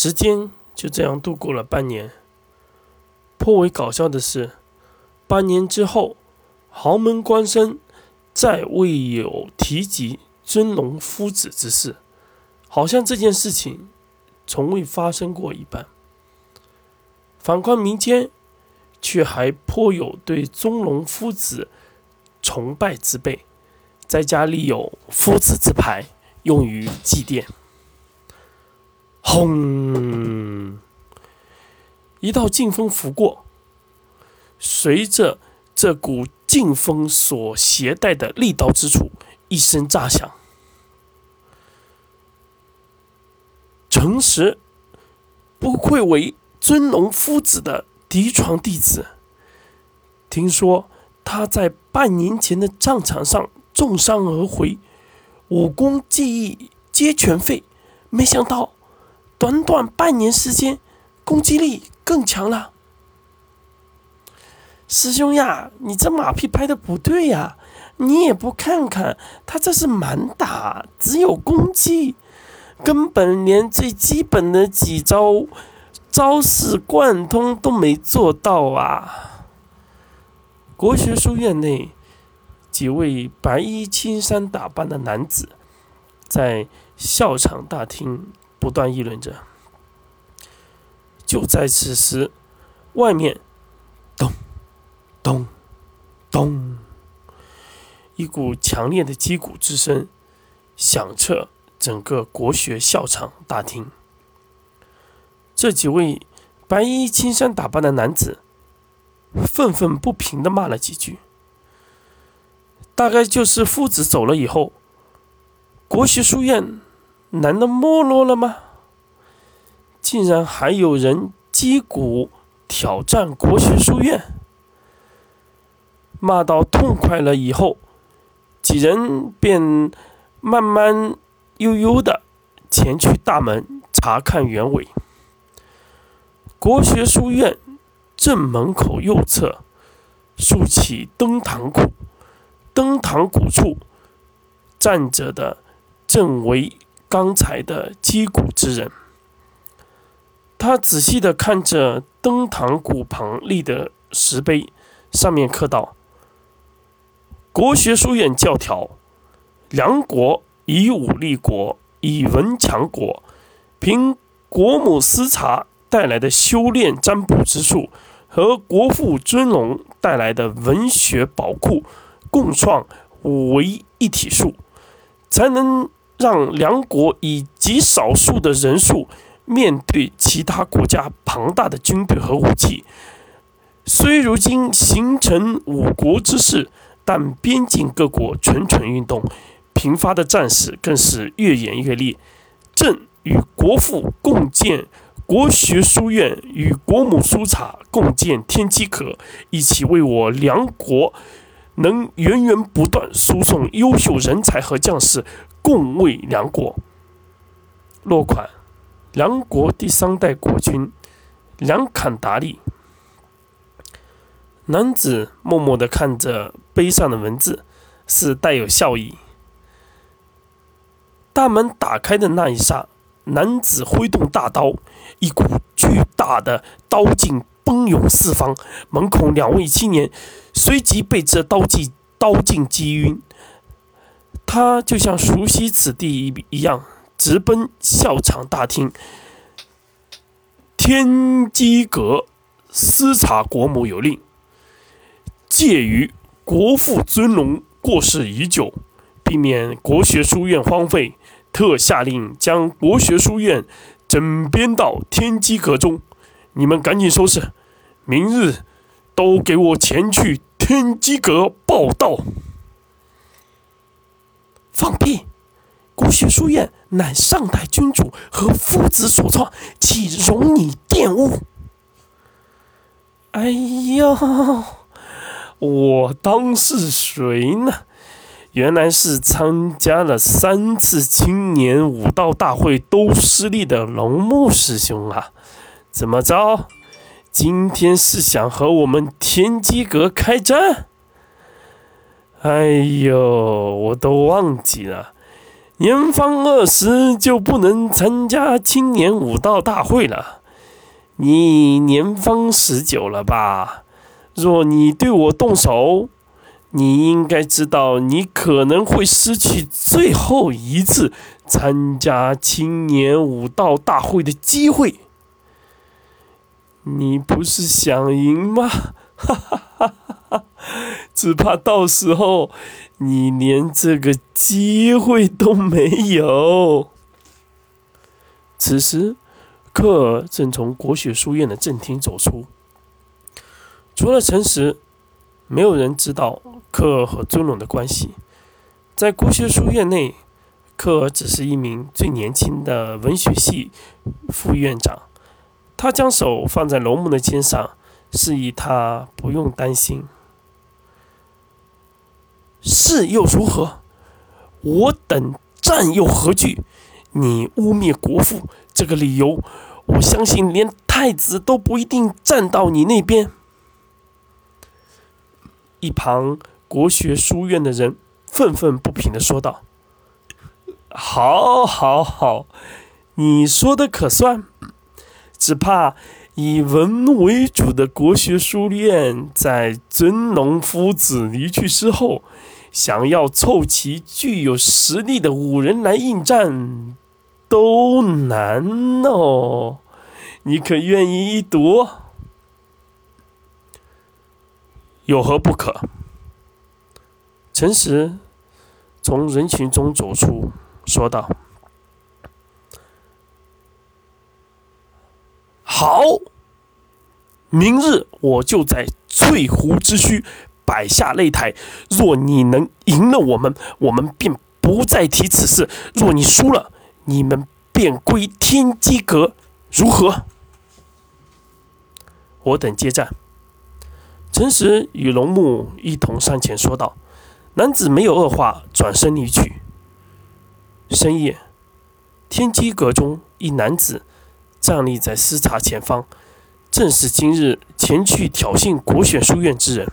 时间就这样度过了半年。颇为搞笑的是，半年之后，豪门官绅再未有提及尊龙夫子之事，好像这件事情从未发生过一般。反观民间，却还颇有对尊龙夫子崇拜之辈，在家里有夫子之牌，用于祭奠。轰！一道劲风拂过，随着这股劲风所携带的利刀之处，一声炸响。诚实不愧为尊龙夫子的嫡传弟子。听说他在半年前的战场上重伤而回，武功技艺皆全废，没想到。短短半年时间，攻击力更强了。师兄呀，你这马屁拍的不对呀！你也不看看，他这是满打，只有攻击，根本连最基本的几招招式贯通都没做到啊！国学书院内，几位白衣青衫打扮的男子在校场大厅。不断议论着。就在此时，外面咚咚咚，一股强烈的击鼓之声响彻整个国学校场大厅。这几位白衣青衫打扮的男子愤愤不平的骂了几句，大概就是夫子走了以后，国学书院。难道没落了吗？竟然还有人击鼓挑战国学书院，骂到痛快了以后，几人便慢慢悠悠的前去大门查看原委。国学书院正门口右侧竖起登堂鼓，登堂鼓处站着的正为。刚才的击鼓之人，他仔细的看着登堂鼓旁立的石碑，上面刻道：“国学书院教条，梁国以武立国，以文强国。凭国母思察带来的修炼占卜之术和国父尊龙带来的文学宝库，共创五为一体术，才能。”让梁国以极少数的人数面对其他国家庞大的军队和武器，虽如今形成五国之势，但边境各国蠢蠢欲动，频发的战事更是越演越烈。朕与国父共建国学书院，与国母苏察共建天机阁，一起为我梁国能源源不断输送优秀人才和将士。共卫梁国。落款：梁国第三代国君梁坎达利。男子默默地看着碑上的文字，是带有笑意。大门打开的那一刹，男子挥动大刀，一股巨大的刀劲奔涌四方，门口两位青年随即被这刀技刀劲击晕。他就像熟悉此地一一样，直奔校场大厅。天机阁司察国母有令：介于国父尊龙过世已久，避免国学书院荒废，特下令将国学书院整编到天机阁中。你们赶紧收拾，明日都给我前去天机阁报道。放屁！国学书院乃上代君主和夫子所创，岂容你玷污？哎呦，我当是谁呢？原来是参加了三次青年武道大会都失利的龙木师兄啊！怎么着？今天是想和我们天机阁开战？哎呦，我都忘记了，年方二十就不能参加青年武道大会了。你年方十九了吧？若你对我动手，你应该知道，你可能会失去最后一次参加青年武道大会的机会。你不是想赢吗？哈哈哈哈哈！只怕到时候你连这个机会都没有。此时，科尔正从国学书院的正厅走出。除了陈实，没有人知道科尔和尊龙的关系。在国学书院内，科尔只是一名最年轻的文学系副院长。他将手放在龙木的肩上，示意他不用担心。是又如何？我等战又何惧？你污蔑国父这个理由，我相信连太子都不一定站到你那边。一旁国学书院的人愤愤不平的说道：“好，好，好，你说的可算。只怕以文为主的国学书院，在尊龙夫子离去之后，想要凑齐具有实力的五人来应战，都难哦。你可愿意一赌？”有何不可？陈实从人群中走出，说道：“好，明日我就在翠湖之墟摆下擂台。若你能赢了我们，我们便不再提此事；若你输了，你们便归天机阁。如何？我等接战。”陈实与龙木一同上前说道：“男子没有二话，转身离去。”深夜，天机阁中，一男子站立在司察前方，正是今日前去挑衅国选书院之人。